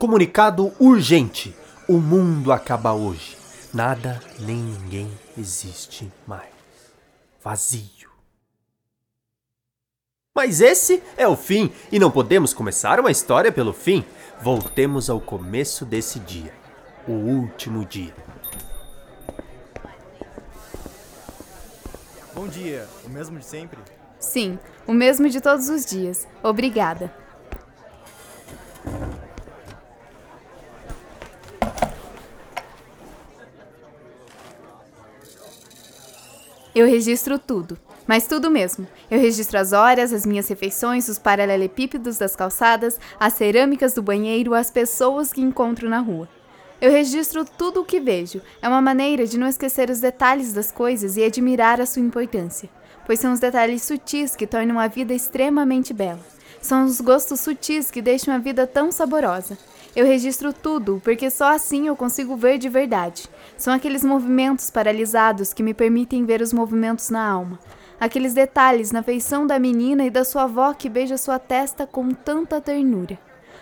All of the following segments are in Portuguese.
Comunicado urgente: o mundo acaba hoje. Nada nem ninguém existe mais. Vazio. Mas esse é o fim e não podemos começar uma história pelo fim. Voltemos ao começo desse dia, o último dia. Bom dia, o mesmo de sempre? Sim, o mesmo de todos os dias. Obrigada. Eu registro tudo, mas tudo mesmo. Eu registro as horas, as minhas refeições, os paralelepípedos das calçadas, as cerâmicas do banheiro, as pessoas que encontro na rua. Eu registro tudo o que vejo. É uma maneira de não esquecer os detalhes das coisas e admirar a sua importância, pois são os detalhes sutis que tornam a vida extremamente bela. São os gostos sutis que deixam a vida tão saborosa. Eu registro tudo, porque só assim eu consigo ver de verdade. São aqueles movimentos paralisados que me permitem ver os movimentos na alma. Aqueles detalhes na feição da menina e da sua avó que beija sua testa com tanta ternura.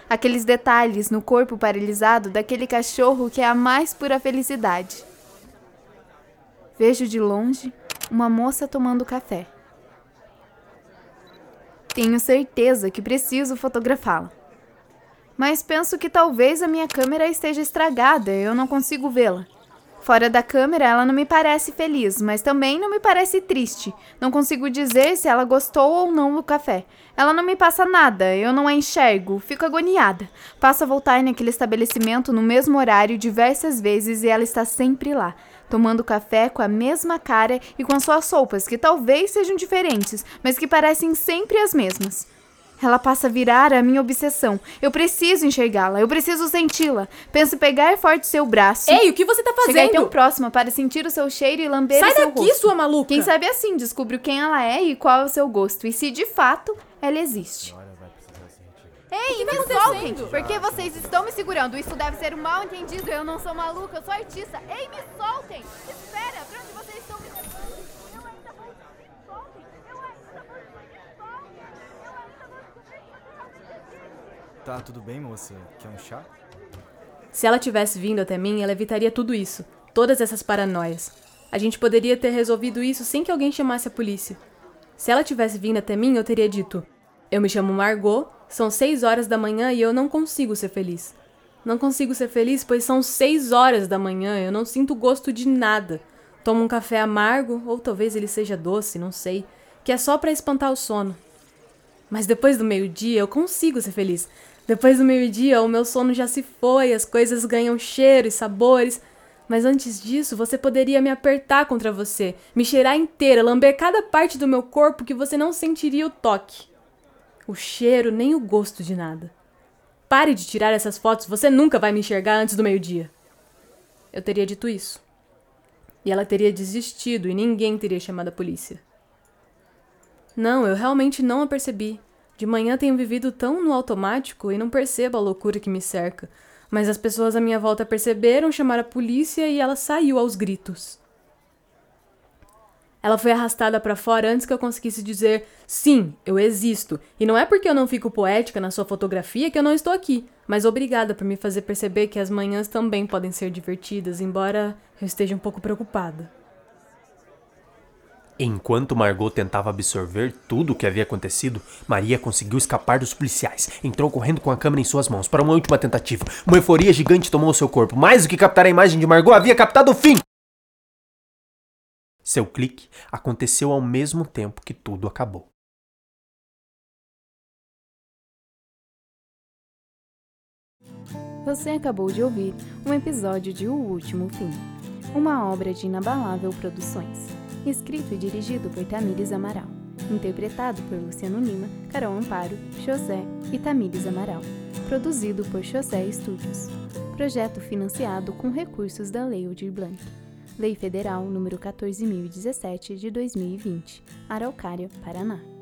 Aqueles detalhes no corpo paralisado daquele cachorro que é a mais pura felicidade. Vejo de longe uma moça tomando café. Tenho certeza que preciso fotografá-la mas penso que talvez a minha câmera esteja estragada eu não consigo vê-la. Fora da câmera, ela não me parece feliz, mas também não me parece triste. Não consigo dizer se ela gostou ou não do café. Ela não me passa nada, eu não a enxergo, fico agoniada. Passo a voltar naquele estabelecimento no mesmo horário diversas vezes e ela está sempre lá, tomando café com a mesma cara e com as suas roupas, que talvez sejam diferentes, mas que parecem sempre as mesmas. Ela passa a virar a minha obsessão. Eu preciso enxergá-la, eu preciso senti-la. Penso em pegar forte seu braço. Ei, o que você tá fazendo? Chegar tão próxima para sentir o seu cheiro e lamber Sai o seu daqui, rosto. sua maluca! Quem sabe assim descubro quem ela é e qual é o seu gosto. E se de fato ela existe. Ei, me tá soltem! Por que vocês estão me segurando? Isso deve ser um mal entendido. Eu não sou maluca, eu sou artista. Ei, me soltem! Espera, pra onde vocês estão me levando? Eu ainda vou descobrir. Me soltem! Eu ainda vou descobrir. Me soltem! Eu ainda vou descobrir o que realmente existe. Tá tudo bem, moça? Quer um chá? Se ela tivesse vindo até mim, ela evitaria tudo isso, todas essas paranoias. A gente poderia ter resolvido isso sem que alguém chamasse a polícia. Se ela tivesse vindo até mim, eu teria dito: Eu me chamo Margot, são seis horas da manhã e eu não consigo ser feliz. Não consigo ser feliz, pois são seis horas da manhã, eu não sinto gosto de nada. Tomo um café amargo, ou talvez ele seja doce, não sei, que é só para espantar o sono. Mas depois do meio-dia eu consigo ser feliz. Depois do meio-dia o meu sono já se foi, as coisas ganham cheiro e sabores. Mas antes disso, você poderia me apertar contra você, me cheirar inteira, lamber cada parte do meu corpo que você não sentiria o toque. O cheiro nem o gosto de nada. Pare de tirar essas fotos, você nunca vai me enxergar antes do meio-dia. Eu teria dito isso. E ela teria desistido e ninguém teria chamado a polícia. Não, eu realmente não a percebi. De manhã tenho vivido tão no automático e não percebo a loucura que me cerca. Mas as pessoas à minha volta perceberam, chamaram a polícia e ela saiu aos gritos. Ela foi arrastada para fora antes que eu conseguisse dizer: sim, eu existo. E não é porque eu não fico poética na sua fotografia que eu não estou aqui. Mas obrigada por me fazer perceber que as manhãs também podem ser divertidas, embora eu esteja um pouco preocupada. Enquanto Margot tentava absorver tudo o que havia acontecido, Maria conseguiu escapar dos policiais. Entrou correndo com a câmera em suas mãos para uma última tentativa. Uma euforia gigante tomou seu corpo. Mais do que captar a imagem de Margot, havia captado o fim! Seu clique aconteceu ao mesmo tempo que tudo acabou. Você acabou de ouvir um episódio de O Último Fim, uma obra de Inabalável Produções, escrito e dirigido por Tamires Amaral, interpretado por Luciano Lima, Carol Amparo, José e Tamires Amaral, produzido por José Studios. Projeto financiado com recursos da Lei Aldir Blanc. Lei Federal número 14017 de 2020, Araucária, Paraná.